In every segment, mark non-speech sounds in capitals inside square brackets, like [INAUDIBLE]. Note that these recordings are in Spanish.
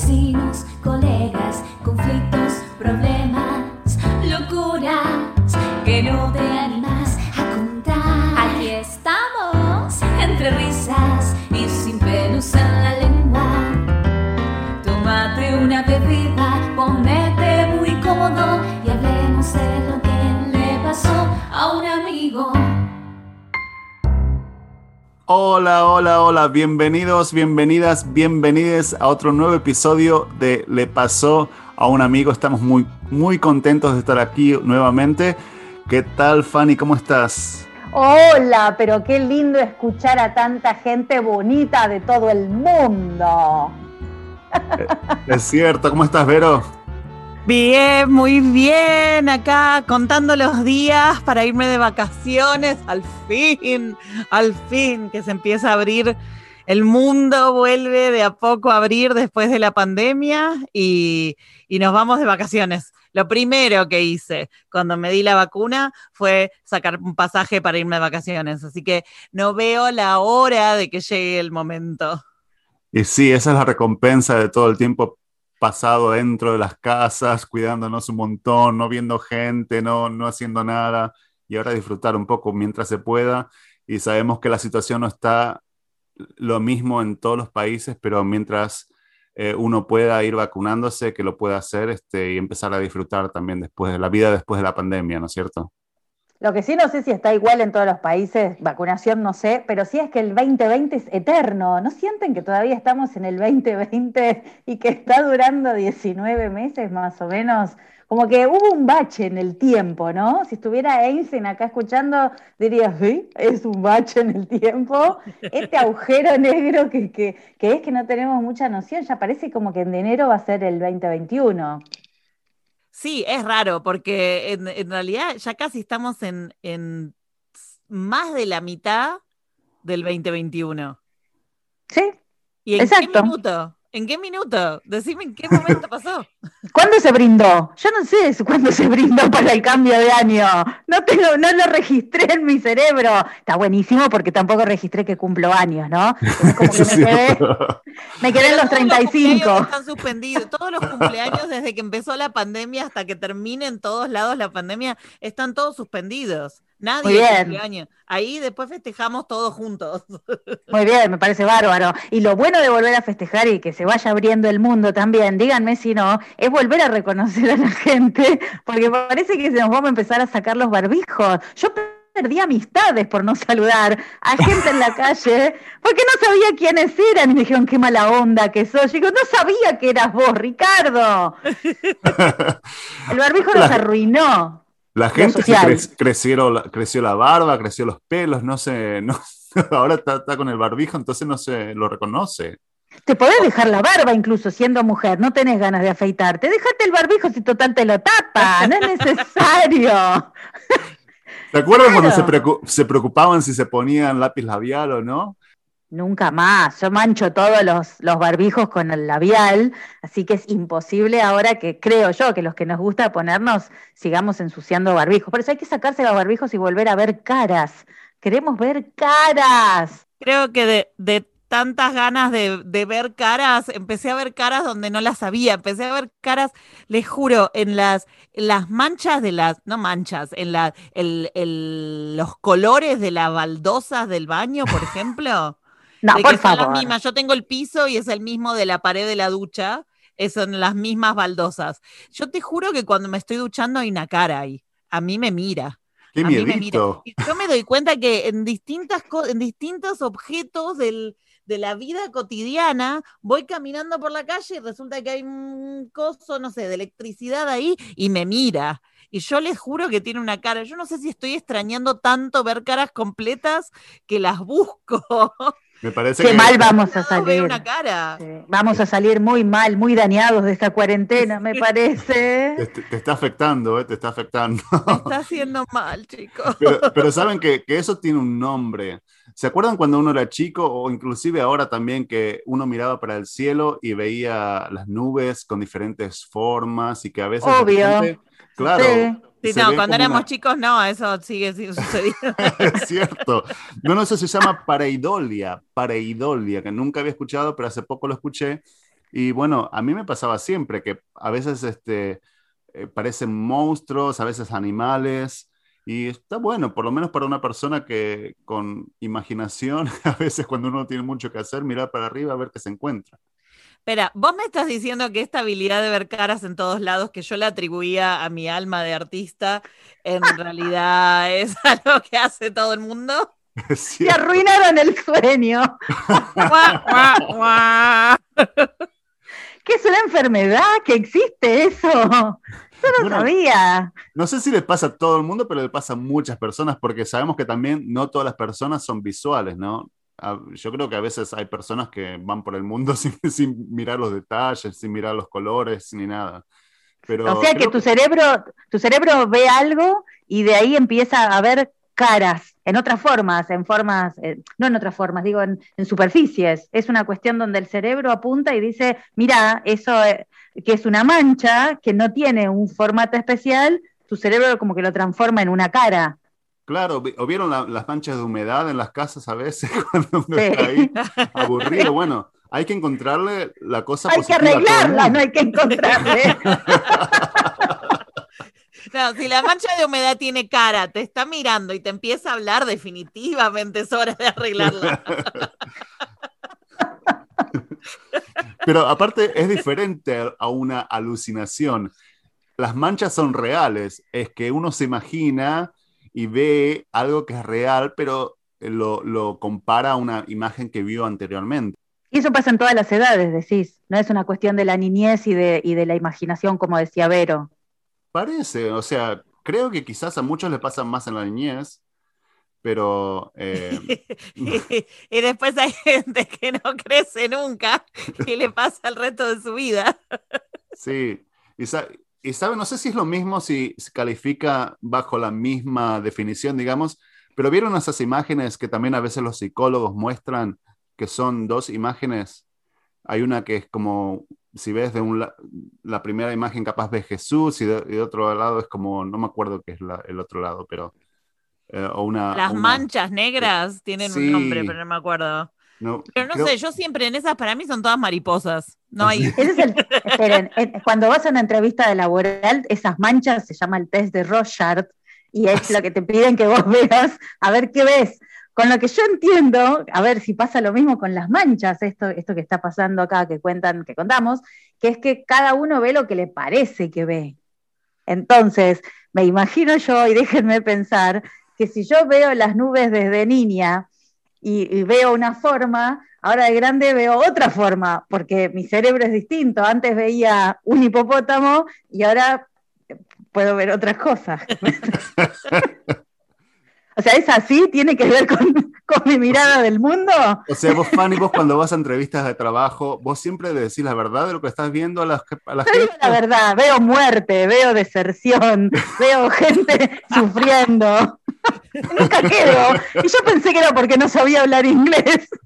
vecinos, colegas, conflictos, problemas, locuras que no te Hola, hola, hola, bienvenidos, bienvenidas, bienvenides a otro nuevo episodio de Le pasó a un amigo. Estamos muy, muy contentos de estar aquí nuevamente. ¿Qué tal, Fanny? ¿Cómo estás? Hola, pero qué lindo escuchar a tanta gente bonita de todo el mundo. Es cierto, ¿cómo estás, Vero? Bien, muy bien. Acá contando los días para irme de vacaciones. Al fin, al fin que se empieza a abrir. El mundo vuelve de a poco a abrir después de la pandemia y, y nos vamos de vacaciones. Lo primero que hice cuando me di la vacuna fue sacar un pasaje para irme de vacaciones. Así que no veo la hora de que llegue el momento. Y sí, esa es la recompensa de todo el tiempo pasado dentro de las casas, cuidándonos un montón, no viendo gente, no, no haciendo nada, y ahora disfrutar un poco mientras se pueda. Y sabemos que la situación no está lo mismo en todos los países, pero mientras eh, uno pueda ir vacunándose, que lo pueda hacer este, y empezar a disfrutar también después de la vida después de la pandemia, ¿no es cierto? Lo que sí no sé si está igual en todos los países, vacunación no sé, pero sí es que el 2020 es eterno. ¿No sienten que todavía estamos en el 2020 y que está durando 19 meses más o menos? Como que hubo un bache en el tiempo, ¿no? Si estuviera Einstein acá escuchando, diría, sí, es un bache en el tiempo. Este agujero [LAUGHS] negro que, que, que es que no tenemos mucha noción, ya parece como que en enero va a ser el 2021. Sí, es raro, porque en, en realidad ya casi estamos en, en, más de la mitad del 2021. Sí. ¿Y en exacto. qué minuto? ¿En qué minuto? Decime en qué momento pasó. [LAUGHS] ¿Cuándo se brindó? Yo no sé cuándo se brindó para el cambio de año. No, tengo, no lo registré en mi cerebro. Está buenísimo porque tampoco registré que cumplo años, ¿no? Como que [LAUGHS] me quedé, me quedé en los 35. Los están suspendidos. Todos los cumpleaños desde que empezó la pandemia hasta que termine en todos lados la pandemia están todos suspendidos. Nadie Muy bien. cumpleaños. Ahí después festejamos todos juntos. [LAUGHS] Muy bien, me parece bárbaro. Y lo bueno de volver a festejar y que se vaya abriendo el mundo también, díganme si no, es volver a reconocer a la gente, porque parece que se nos vamos a empezar a sacar los barbijos. Yo perdí amistades por no saludar a gente en la [LAUGHS] calle, porque no sabía quiénes eran y me dijeron qué mala onda que sos. Yo digo, no sabía que eras vos, Ricardo. [LAUGHS] El barbijo nos arruinó. La gente se cre creció, la, creció la barba, creció los pelos, no sé, no, [LAUGHS] ahora está, está, con el barbijo, entonces no se lo reconoce. Te podés dejar la barba incluso siendo mujer, no tenés ganas de afeitarte. Déjate el barbijo si total te lo tapa, no es necesario. ¿Te acuerdas claro. cuando se, preocup se, preocupaban si se ponían lápiz labial o no? Nunca más. Yo mancho todos los, los, barbijos con el labial, así que es imposible ahora que creo yo que los que nos gusta ponernos sigamos ensuciando barbijos. Por eso hay que sacarse los barbijos y volver a ver caras. Queremos ver caras. Creo que de, de tantas ganas de, de, ver caras, empecé a ver caras donde no las había, empecé a ver caras, les juro, en las, las manchas de las, no manchas, en la, el, el, los colores de las baldosas del baño, por ejemplo. No, de por que favor. Son las mismas. Yo tengo el piso y es el mismo de la pared de la ducha, son las mismas baldosas. Yo te juro que cuando me estoy duchando hay una cara ahí, a mí me mira. Qué a mí me mira. Y yo me doy cuenta que en distintas en distintos objetos del, de la vida cotidiana, voy caminando por la calle y resulta que hay un coso, no sé, de electricidad ahí y me mira. Y yo les juro que tiene una cara. Yo no sé si estoy extrañando tanto ver caras completas que las busco. [LAUGHS] Me parece Qué que mal vamos a No, veo salir. una cara. Sí, Vamos a salir muy mal, muy dañados de esta cuarentena, me parece. te está afectando, ¿eh? te está afectando. [LAUGHS] Está haciendo mal, chicos. Pero, pero saben que, que, eso tiene un nombre. ¿Se acuerdan cuando uno era chico o inclusive ahora también que uno miraba para el cielo y veía las nubes con diferentes formas y que a veces... Obvio. Repente, claro. Sí. Sí, no, cuando éramos una... chicos no, eso sigue sucediendo. [LAUGHS] es cierto. No, no, eso se llama pareidolia, pareidolia, que nunca había escuchado, pero hace poco lo escuché, Y bueno, a mí me pasaba siempre que a veces este, eh, parecen monstruos, a veces animales, y está bueno, por lo menos para una persona que con imaginación, [LAUGHS] a veces cuando uno tiene mucho que hacer, mirar para arriba a ver qué se encuentra. Espera, vos me estás diciendo que esta habilidad de ver caras en todos lados, que yo la atribuía a mi alma de artista, en realidad [LAUGHS] es algo que hace todo el mundo. [LAUGHS] Sí. Y arruinaron el sueño. [LAUGHS] ¿Qué es una enfermedad? ¿Que existe eso? Yo no sabía. No sé si le pasa a todo el mundo, pero le pasa a muchas personas, porque sabemos que también no todas las personas son visuales, ¿no? Yo creo que a veces hay personas que van por el mundo [LAUGHS] sin, mirar los detalles, sin mirar los colores, ni nada. Pero o sea que tu cerebro, tu cerebro ve algo y de ahí empieza a ver caras, en otras formas, en formas, eh, no en otras formas, digo en, superficies. Es una cuestión donde el cerebro apunta y dice, mira, eso eh, que es una mancha, que no tiene un formato especial, tu cerebro como que lo transforma en una cara. Claro, o vieron las manchas de humedad en las casas a veces [LAUGHS] cuando uno está ahí aburrido. Bueno, hay que encontrarle la cosa hay que arreglarla, no hay que encontrarle. [LAUGHS] No, si la mancha de humedad tiene cara, te está mirando y te empieza a hablar, definitivamente es hora de arreglarla. [LAUGHS] Pero aparte es diferente a una alucinación. Las manchas son reales, es que uno se imagina y ve algo que es real, pero lo, lo compara a una imagen que vio anteriormente. Y eso pasa en todas las edades, decís. No es una cuestión de la niñez y de, y de la imaginación, como decía Vero. Parece, o sea, creo que quizás a muchos les pasa más en la niñez, pero... Eh, [LAUGHS] y después hay gente que no crece nunca y le pasa el resto de su vida. sí, y, y sabe, no sé si es lo mismo si se califica bajo la misma definición, digamos, pero vieron esas imágenes que también a veces los psicólogos muestran que son dos imágenes. Hay una que es como si ves de un la primera imagen capaz ves Jesús y de, otro lado es como, no me acuerdo qué es el otro lado, pero... Eh, o una, Las manchas negras tienen un nombre, pero no me acuerdo. Pero no sé, yo siempre en esas, para mí son todas mariposas. No hay... [LAUGHS] esperen, cuando vas a una entrevista laboral, esas manchas se llama el test de Rochard y es lo que te piden que vos [LAUGHS] veas, a ver qué ves. Con lo que yo entiendo, a ver si pasa lo mismo con las manchas, esto, esto que está pasando acá, que cuentan, que contamos, que es que cada uno ve lo que le parece que ve. Entonces, me imagino yo, y déjenme pensar, que si yo veo las nubes desde niña y, veo una forma, ahora de grande veo otra forma, porque mi cerebro es distinto. Antes veía un hipopótamo y ahora puedo ver otras cosas. [LAUGHS] [LAUGHS] O sea, ¿es así? ¿Tiene que ver con, mi mirada del mundo? O sea, vos, Fanny, vos cuando vas a entrevistas de trabajo, vos siempre le decís la verdad de lo que estás viendo a las, a la gente. la verdad, veo muerte, veo deserción, veo gente [LAUGHS] sufriendo. [LAUGHS] Nunca quedo. Y yo pensé que era porque no sabía hablar inglés. [LAUGHS]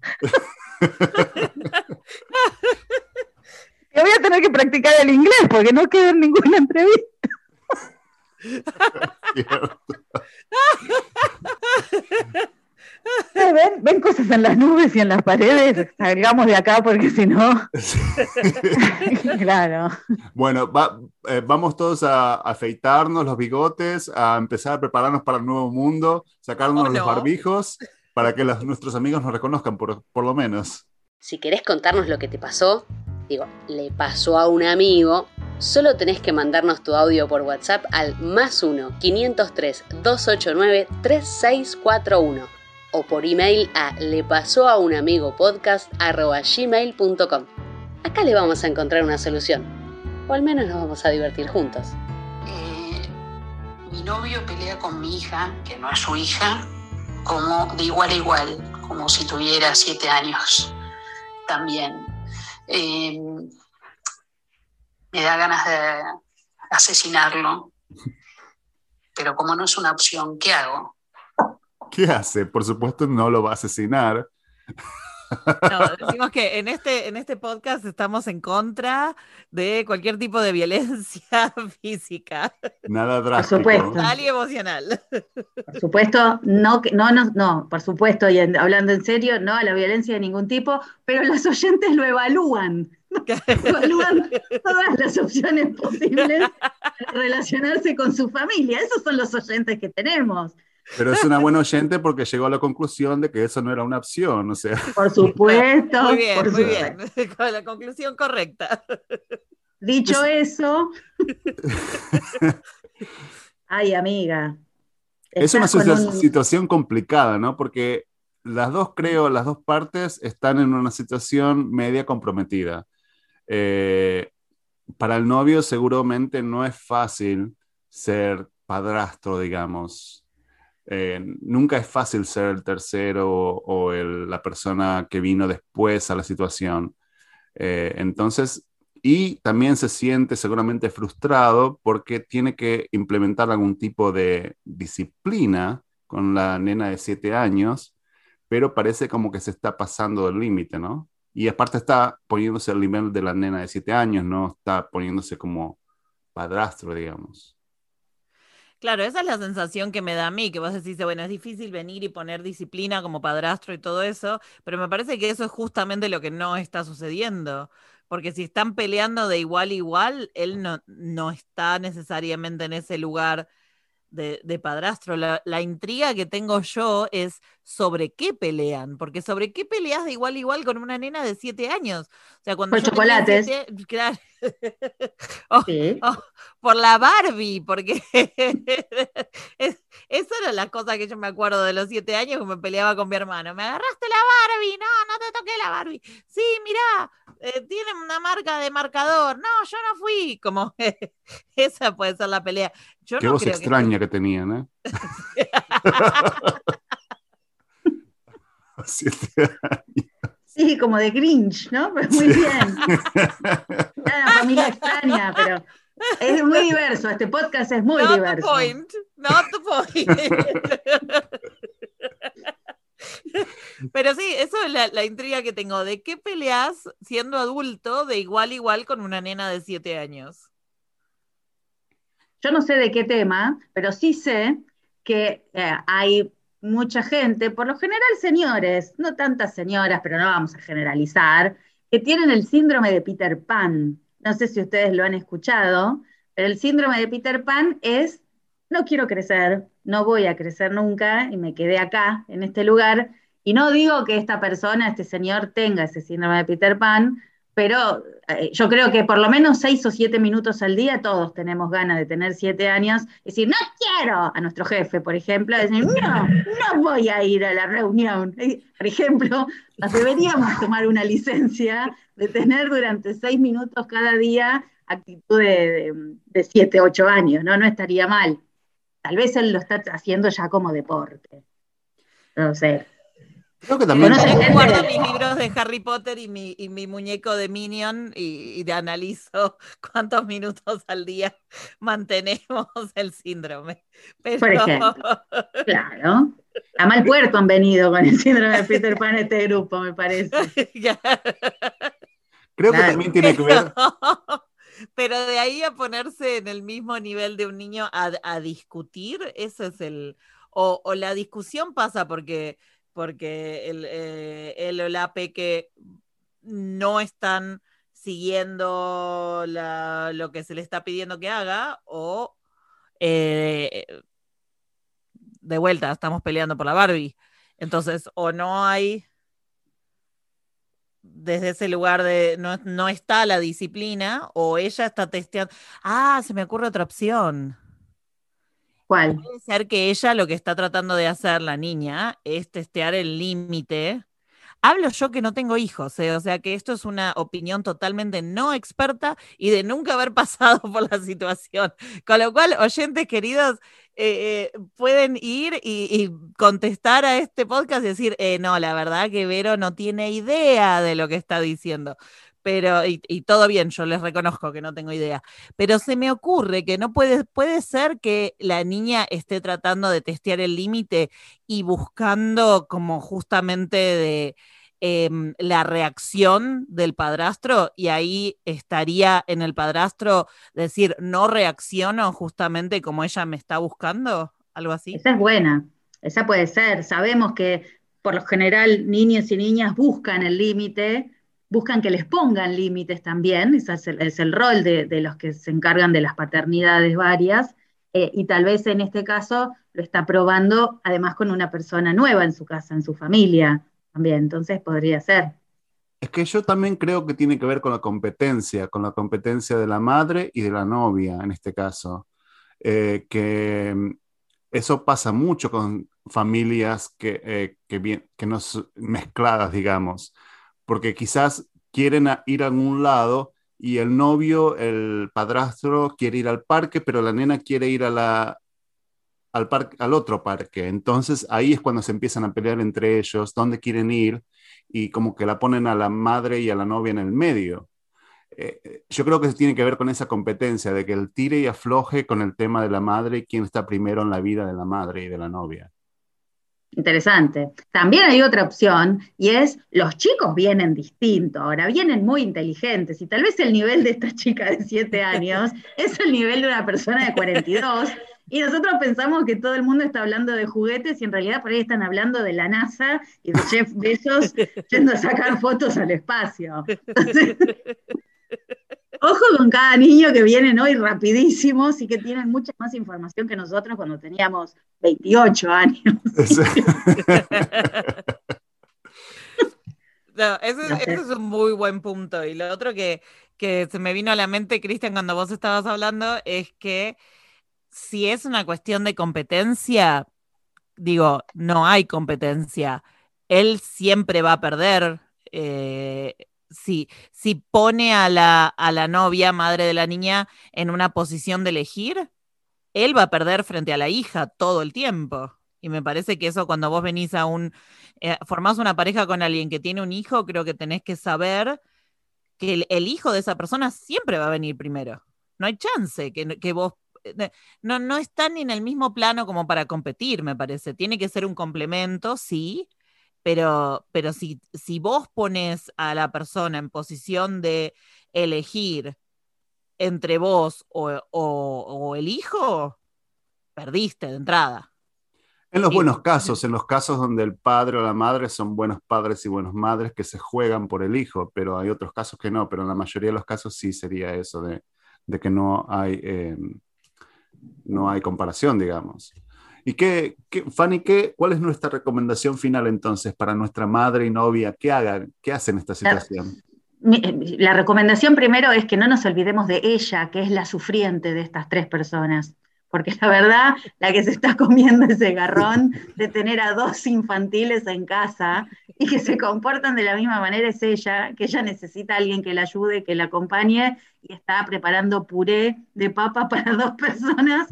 Y voy a tener que practicar el inglés porque no quedo en ninguna entrevista. ¿Ven, ven, cosas en las nubes y en las paredes, salgamos de acá porque si no. [LAUGHS] claro. Bueno, eh, vamos todos a, afeitarnos los bigotes, a empezar a prepararnos para el nuevo mundo, sacarnos los barbijos para que nuestros amigos nos reconozcan, por, por lo menos. Si querés contarnos lo que te pasó, digo, le pasó a un amigo, solo tenés que mandarnos tu audio por WhatsApp al más 1 503 289 3641 o por email a le pasó a un amigo podcast gmail.com. Acá le vamos a encontrar una solución, o al menos nos vamos a divertir juntos. Eh, mi novio pelea con mi hija, que no es su hija, como de igual a igual, como si tuviera siete años también. Eh, me da ganas de asesinarlo, pero como no es una opción, ¿qué hago? ¿Qué hace? Por supuesto no lo va a asesinar. [LAUGHS] No, decimos que en este, en este podcast estamos en contra de cualquier tipo de violencia [LAUGHS] física. Nada drástico. Por supuesto. y emocional. Por supuesto, no, no, no, no, por supuesto, y hablando en serio, no a la violencia de ningún tipo, pero los oyentes lo evalúan. [LAUGHS] Evalúan todas las opciones posibles para relacionarse con su familia. Esos son los oyentes que tenemos. Pero es una buena oyente porque llegó a la conclusión de que eso no era una opción, o sea. Por supuesto. Muy bien, por muy supuesto. bien. [LAUGHS] Con la conclusión correcta. Dicho eso. [LAUGHS] Ay, amiga. Es una un- situación complicada, ¿no? Porque las dos, creo, las dos partes están en una situación media comprometida. Eh, para el novio seguramente no es fácil ser padrastro, digamos. Eh, nunca es fácil ser el tercero o, el- la persona que vino después a la situación. Eh, entonces, y también se siente seguramente frustrado porque tiene que implementar algún tipo de disciplina con la nena de siete años, pero parece como que se está pasando del límite, ¿no? Y aparte está poniéndose al nivel de la nena de siete años, no está poniéndose como padrastro, digamos. Claro, esa es la sensación que me da a mí, que vos decís, bueno, es difícil venir y poner disciplina como padrastro y todo eso, pero me parece que eso es justamente lo que no está sucediendo. Porque si están peleando de igual a igual, él no, no está necesariamente en ese lugar de, de padrastro. La, la intriga que tengo yo es sobre qué pelean, porque sobre qué peleas de igual a igual con una nena de siete años. O sea, cuando Por chocolates. siete- claro. Oh, Sí. oh, por la Barbie, porque [LAUGHS] es, esa era la cosa que yo me acuerdo de los siete años que me peleaba con mi hermano. Me agarraste la Barbie, no, no te toqué la Barbie. Sí, mirá, eh, tiene una marca de marcador. No, yo no fui. Como [LAUGHS] esa puede ser la pelea. Yo Qué no voz creo que- extraña que tenían, ¿eh? [LAUGHS] Siete Sí, como de Grinch, ¿no? [LAUGHS] Pero muy bien. [LAUGHS] Una familia extraña, pero es muy diverso. Este podcast es muy Not the diverso. point. Not the point. [LAUGHS] Pero sí, eso es la, la intriga que tengo. ¿De qué peleas siendo adulto de igual a igual con una nena de siete años? Yo no sé de qué tema, pero sí sé que eh, hay mucha gente, por lo general señores, no tantas señoras, pero no vamos a generalizar, que tienen el síndrome de Peter Pan. No sé si ustedes lo han escuchado, pero el síndrome de Peter Pan es, no quiero crecer, no voy a crecer nunca y me quedé acá, en este lugar. Y no digo que esta persona, este señor, tenga ese síndrome de Peter Pan, pero eh, yo creo que por lo menos seis o siete minutos al día todos tenemos ganas de tener siete años, y decir, no quiero, a nuestro jefe, por ejemplo, decir, no, no voy a ir a la reunión. Por ejemplo, nos deberíamos tomar una licencia de tener durante seis minutos cada día actitud de, de, de siete, ocho años, ¿no? No estaría mal. Tal vez él lo está haciendo ya como deporte. No sé. Creo que también. Yo guardo mis libros de Harry Potter y mi, y mi muñeco de Minion y, y analizo [LAUGHS] cuántos minutos al día [LAUGHS] mantenemos el síndrome. Pero, Por ejemplo. Claro. A mal puerto han venido con el síndrome de Peter Pan este grupo, me parece. [LAUGHS] Creo que también tiene que ver. Pero de ahí a ponerse en el mismo nivel de un niño a, a discutir, ese es el. O, o la discusión pasa porque, porque el, eh, él o la peque no están siguiendo lo que se le está pidiendo que haga, o eh, de vuelta, estamos peleando por la Barbie. Entonces, o no hay desde ese lugar de no, no está la disciplina o ella está testeando. Ah, se me ocurre otra opción. ¿Cuál? Puede ser que ella lo que está tratando de hacer la niña es testear el límite. Hablo yo que no tengo hijos, ¿eh? o sea que esto es una opinión totalmente no experta y de nunca haber [LAUGHS] pasado por la situación. Con lo cual, oyentes queridos, eh, eh, pueden ir y, y contestar a este podcast y decir, no, la verdad que Vero no tiene idea de lo que está diciendo. Pero, y, todo bien, yo les reconozco que no tengo idea. Pero se me ocurre que no puede, puede ser que la niña esté tratando de testear el límite y buscando como justamente em, la reacción del padrastro y ahí estaría en el padrastro decir, no reacciono justamente como ella me está buscando, algo así. Esa es buena, esa puede ser. Sabemos que por lo general niños y niñas buscan el límite buscan que les pongan límites también, ese es el, rol de, los que se encargan de las paternidades varias, eh, y tal vez en este caso lo está probando además con una persona nueva en su casa, en su familia también, entonces podría ser. Es que yo también creo que tiene que ver con la competencia, con la competencia de la madre y de la novia en este caso. Eh, que mm, eso pasa mucho con familias que, eh, que, bien, que no mezcladas, digamos, porque quizás quieren ir a algún lado y el novio, el padrastro quiere ir al parque, pero la nena quiere ir a la, al, parque, al otro parque. Entonces ahí es cuando se empiezan a pelear entre ellos, dónde quieren ir y como que la ponen a la madre y a la novia en el medio. Eh, yo creo que tiene que ver con esa competencia de que el tire y afloje con el tema de la madre quién está primero en la vida de la madre y de la novia. Interesante. También hay otra opción y es los chicos vienen distintos, ahora vienen muy inteligentes y tal vez el nivel de esta chica de 7 años [LAUGHS] es el nivel de una persona de 42 y nosotros pensamos que todo el mundo está hablando de juguetes y en realidad por ahí están hablando de la NASA y de Jeff Bezos yendo a sacar fotos al espacio. [LAUGHS] ojo con cada niño que vienen hoy rapidísimos y que tienen mucha más información que nosotros cuando teníamos 28 años. ese, [LAUGHS] es un muy buen punto. Y lo otro que, que se me vino a la mente, Cristian, cuando vos estabas hablando, es que si es una cuestión de competencia, digo, no hay competencia. Él siempre va a perder. Eh, si, si pone a la, a la novia, madre de la niña, en una posición de elegir, él va a perder frente a la hija todo el tiempo. Y me parece que eso cuando vos venís a un, eh, formás una pareja con alguien que tiene un hijo, creo que tenés que saber que el, hijo de esa persona siempre va a venir primero. No hay chance que, que vos no, no están ni en el mismo plano como para competir, me parece. Tiene que ser un complemento, sí, pero, pero si, si vos pones a la persona en posición de elegir entre vos o, el hijo, perdiste de entrada. En los buenos casos, en los casos donde el padre o la madre son buenos padres y buenas madres que se juegan por el hijo, pero hay otros casos que no, pero en la mayoría de los casos sí sería eso de, que no hay, em, no hay comparación, digamos. ¿Y qué, Fanny, qué, cuál es nuestra recomendación final entonces para nuestra madre y novia? ¿Qué hagan? ¿Qué hacen en esta situación? La recomendación primero es que no nos olvidemos de ella, que es la sufriente de estas tres personas porque la verdad, la que se está comiendo ese garrón de tener a dos infantiles en casa y que se comportan de la misma manera es ella, que ella necesita a alguien que la ayude, que la acompañe, y está preparando puré de papa para dos personas,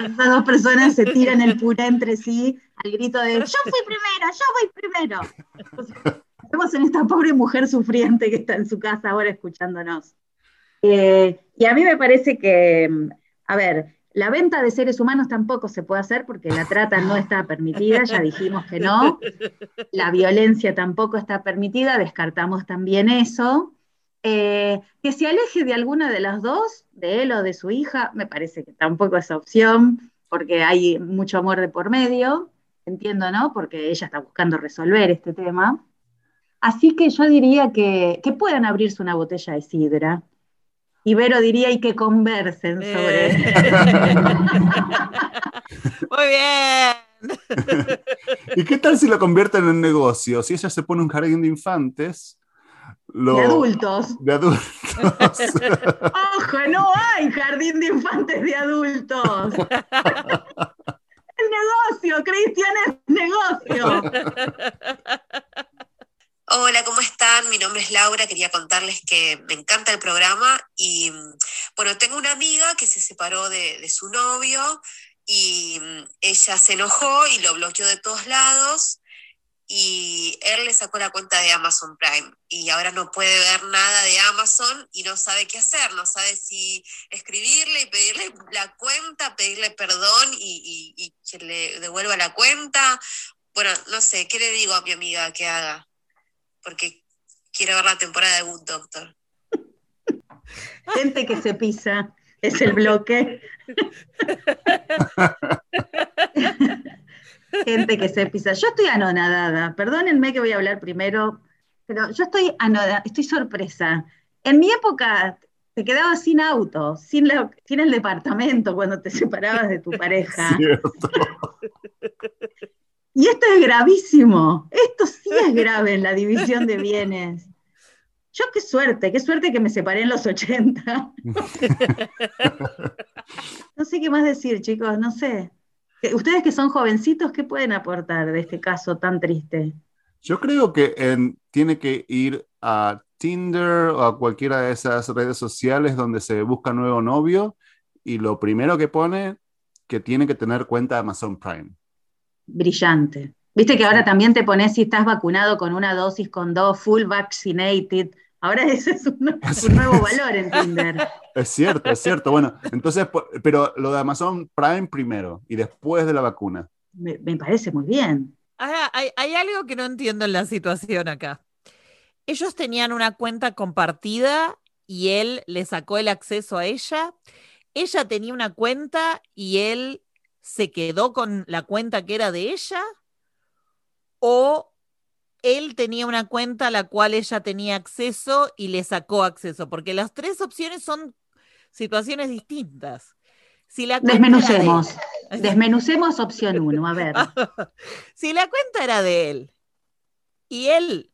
esas dos personas se tiran el puré entre sí al grito de yo fui primero, yo voy primero. Estamos en esta pobre mujer sufriente que está en su casa ahora escuchándonos. Eh, y a mí me parece que, a ver, la venta de seres humanos tampoco se puede hacer porque la trata no está permitida, ya dijimos que no. La violencia tampoco está permitida, descartamos también eso. Eh, que se aleje de alguna de las dos, de él o de su hija, me parece que tampoco es opción, porque hay mucho amor de por medio, entiendo, ¿no? Porque ella está buscando resolver este tema. Así que yo diría que, que puedan abrirse una botella de sidra, Ibero diría y que conversen sobre [LAUGHS] eso. Muy bien. ¿Y qué tal si lo convierten en negocio? Si ella se pone un jardín de infantes. De adultos. De adultos. [LAUGHS] Ojo, no hay jardín de infantes de adultos. [LAUGHS] el negocio, Cristian, es negocio. Hola, ¿cómo están? Mi nombre es Laura, quería contarles que me encanta el programa y bueno, tengo una amiga que se separó de, su novio y ella se enojó y lo bloqueó de todos lados y él le sacó la cuenta de Amazon Prime y ahora no puede ver nada de Amazon y no sabe qué hacer, no sabe si escribirle y pedirle la cuenta, pedirle perdón y, y que le devuelva la cuenta. Bueno, no sé, ¿qué le digo a mi amiga que haga? Porque quiero ver la temporada de Good Doctor. Gente que se pisa, es el bloque. Gente que se pisa. Yo estoy anonadada. Perdónenme que voy a hablar primero Pero yo estoy, anoda, estoy sorpresa. En mi época te quedabas sin auto, sin, la- sin el departamento cuando te separabas de tu pareja. Cierto. Y esto es gravísimo. Esto sí es grave en la división de bienes. Yo qué suerte, qué suerte que me separé en los 80. [LAUGHS] No sé qué más decir, chicos, no sé. Eh, Ustedes que son jovencitos, ¿qué pueden aportar de este caso tan triste? Yo creo que en- tiene que ir a Tinder o a cualquiera de esas redes sociales donde se busca nuevo novio y lo primero que pone que tiene que tener cuenta Amazon Prime. Brillante. Viste que ahora también te pones si estás vacunado con una dosis, con dos, full vaccinated. Ahora [LAUGHS] ese es un, un nuevo valor en Tinder. Es cierto, es cierto. Bueno, entonces, pero lo de Amazon Prime primero y después de la vacuna. Me, me parece muy bien. Ahora, hay, hay algo que no entiendo en la situación acá. Ellos tenían una cuenta compartida y él le sacó el acceso a ella. Ella tenía una cuenta y él se quedó con la cuenta que era de ella. O él tenía una cuenta a la cual ella tenía acceso y le sacó acceso. Porque las tres opciones son situaciones distintas. Si la de Desmenucemos. él- Desmenucemos opción uno, a ver. [LAUGHS] si la cuenta era de él y él,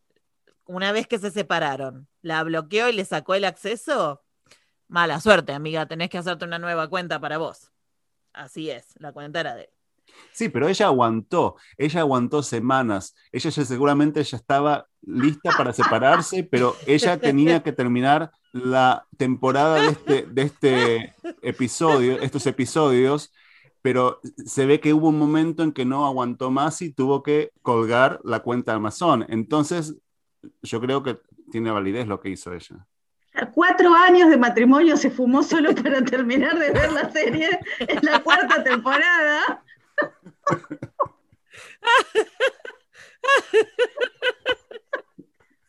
una vez que se separaron, la bloqueó y le sacó el acceso, mala suerte, amiga, tenés que hacerte una nueva cuenta para vos. Así es, la cuenta era de. Sí, pero ella aguantó, ella aguantó semanas, ella ya seguramente ya estaba lista para separarse, pero ella tenía que terminar la temporada de este, de este episodio, estos episodios, pero se ve que hubo un momento en que no aguantó más y tuvo que colgar la cuenta de Amazon. Entonces, yo creo que tiene validez lo que hizo ella. Cuatro años de matrimonio se fumó solo [LAUGHS] para terminar de ver la serie en la cuarta temporada. [LAUGHS]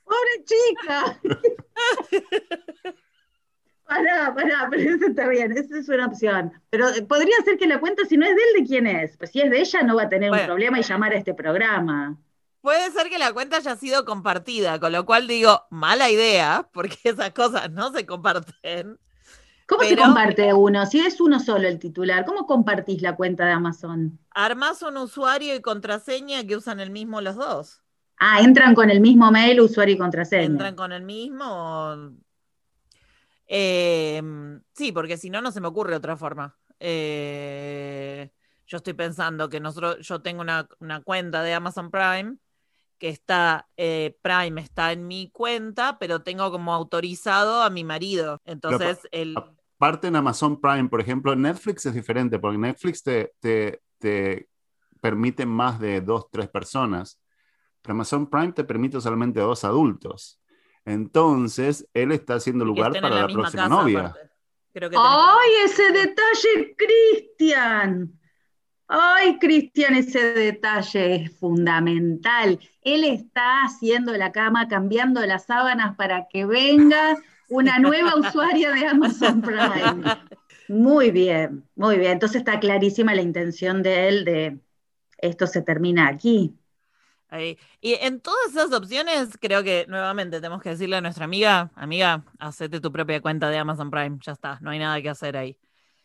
Pobre chica. Pará, pará, pero eso está bien, esa es una opción. Pero eh, podría ser que la cuenta, si no es de él, ¿de quién es? Pues si es de ella, no va a tener un problema y llamar a este programa. Puede ser que la cuenta haya sido compartida, con lo cual digo, mala idea, porque [LAUGHS] esas cosas no se comparten. ¿Cómo se comparte uno? Si es uno solo el titular, ¿cómo compartís la cuenta de Amazon? Armás un usuario y contraseña que usan el mismo los dos. Ah, entran con el mismo mail, usuario y contraseña. Entran con el mismo. Eh, sí, porque si no, no se me ocurre otra forma. Eh, yo estoy pensando que nosotros, yo tengo una, una cuenta de Amazon Prime que está, eh, Prime está en mi cuenta, pero tengo como autorizado a mi marido. Entonces, el, Parte en Amazon Prime, por ejemplo, Netflix es diferente, porque Netflix te, te, te permite más de dos, tres personas. Pero Amazon Prime te permite solamente dos adultos. Entonces, él está haciendo lugar para la, misma próxima casa, novia. aparte. Creo que tenés- ¡Ay, ese detalle, Cristian! ¡Ay, Cristian, ese detalle es fundamental! Él está haciendo la cama, cambiando las sábanas para que venga una nueva usuaria de Amazon Prime. Muy bien, muy bien. Entonces está clarísima la intención de él de esto se termina aquí. Y en todas esas opciones, creo que nuevamente tenemos que decirle a nuestra amiga, amiga, hacete tu propia cuenta de Amazon Prime, ya está, no hay nada que hacer ahí.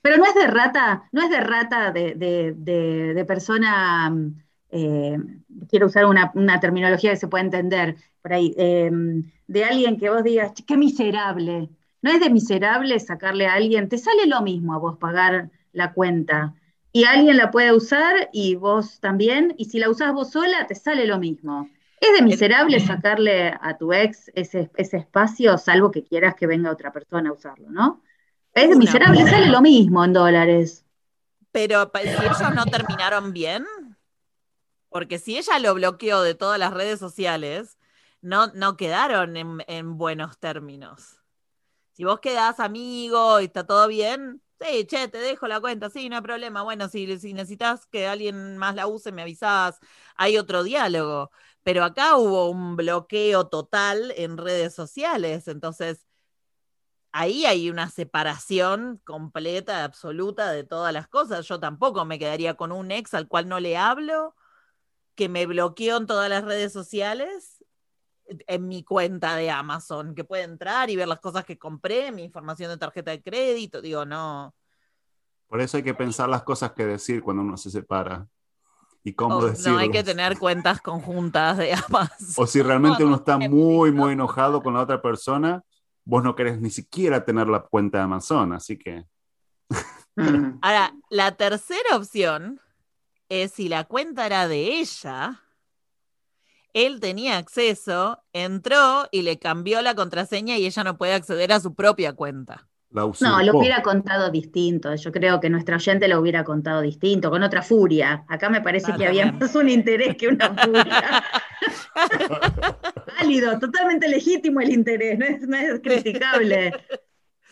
Pero no es de rata, no es de rata de, persona, mm, eh, quiero usar una, terminología que se pueda entender por ahí, eh, de alguien que vos digas, "Ch, qué miserable. No es de miserable sacarle a alguien, te sale lo mismo a vos pagar la cuenta. Y alguien la puede usar y vos también, y si la usás vos sola, te sale lo mismo. Es de miserable sacarle a tu ex ese, ese espacio, salvo que quieras que venga otra persona a usarlo, ¿no? Es Una. miserable, sale lo mismo en dólares. Pero si ellos no terminaron bien, porque si ella lo bloqueó de todas las redes sociales, no, no quedaron en, en buenos términos. Si vos quedás amigo y está todo bien, sí, che, te dejo la cuenta, sí, no hay problema. Bueno, si, si necesitas que alguien más la use, me avisás, hay otro diálogo. Pero acá hubo un bloqueo total en redes sociales, entonces ahí hay una separación completa, absoluta de todas las cosas. Yo tampoco me quedaría con un ex al cual no le hablo, que me bloqueó en todas las redes sociales en mi cuenta de Amazon, que puede entrar y ver las cosas que compré, mi información de tarjeta de crédito, digo, no. Por eso hay que pensar las cosas que decir cuando uno se separa. Y cómo O- decirlo. no hay que tener cuentas conjuntas de [LAUGHS] Amazon. O si realmente uno está muy, muy enojado con la otra persona, vos no querés ni siquiera tener la cuenta de Amazon, así que. Ahora, la tercera opción es si la cuenta era de ella, él tenía acceso, entró y le cambió la contraseña y ella no puede acceder a su propia cuenta. La No, lo hubiera contado distinto. Yo creo que nuestra oyente lo hubiera contado distinto, con otra furia. Acá me parece que había más un interés que una furia. [LAUGHS] Válido, totalmente legítimo el interés, no es, no es criticable.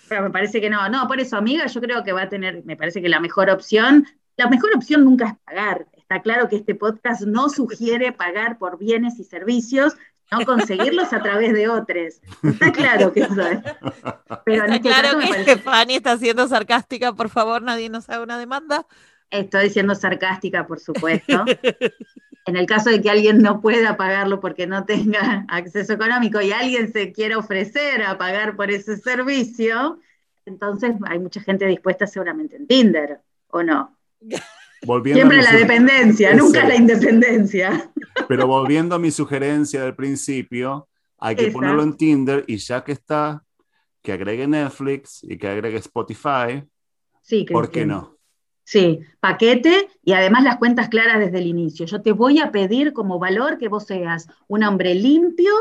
Pero me parece que no. No, por eso, amiga, yo creo que va a tener, me parece que la mejor opción, la mejor opción nunca es pagar. Está claro que este podcast no sugiere pagar por bienes y servicios, no conseguirlos a través de otros. Está claro que eso es. Pero en Está este claro caso que parece Fanny está siendo sarcástica, por favor, nadie nos haga una demanda. Estoy siendo sarcástica, por supuesto. En el caso de que alguien no pueda pagarlo porque no tenga acceso económico y alguien se quiera ofrecer a pagar por ese servicio, entonces hay mucha gente dispuesta seguramente en Tinder, ¿o no? [LAUGHS] Volviendo Siempre la dependencia, nunca la independencia. Pero volviendo a mi sugerencia del principio, hay que Esa. ponerlo en Tinder y ya que está, que agregue Netflix y que agregue Spotify, Sí, ¿por qué no? Sí, paquete y además las cuentas claras desde el inicio. Yo te voy a pedir como valor que vos seas un hombre limpio,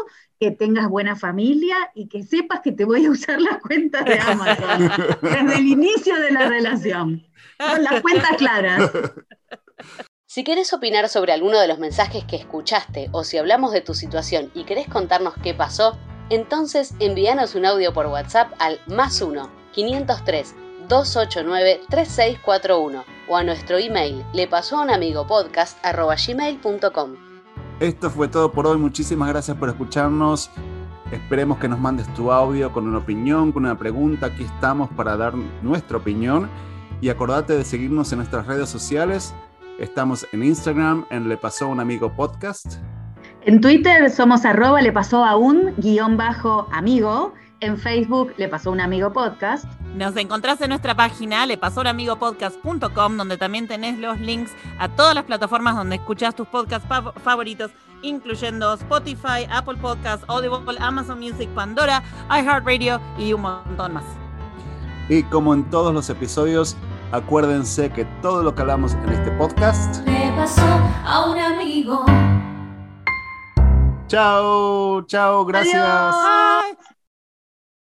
que tengas buena familia y que sepas que te voy a usar las cuentas de Amazon desde el inicio de la relación. Con las cuentas claras. Si querés opinar sobre alguno de los mensajes que escuchaste o si hablamos de tu situación y querés contarnos qué pasó, entonces envíanos un audio por WhatsApp al más 1 503 289 3641 o a nuestro email le pasó a un amigo podcast. Esto fue todo por hoy. Muchísimas gracias por escucharnos. Esperemos que nos mandes tu audio con una opinión, con una pregunta. Aquí estamos para dar nuestra opinión. Y acordate de seguirnos en nuestras redes sociales. Estamos en Instagram, en Le Pasó a un Amigo Podcast. En Twitter somos arroba le pasó a un guion bajo amigo. En Facebook le pasó un amigo podcast. Nos encontrás en nuestra página lepasoramigopodcast.com donde también tenés los links a todas las plataformas donde escuchás tus podcasts fav- favoritos, incluyendo Spotify, Apple Podcasts, Audible, Amazon Music, Pandora, iHeartRadio y un montón más. Y como en todos los episodios, acuérdense que todo lo que hablamos en este podcast. Le pasó a un amigo. Chao, chao, gracias. Adiós.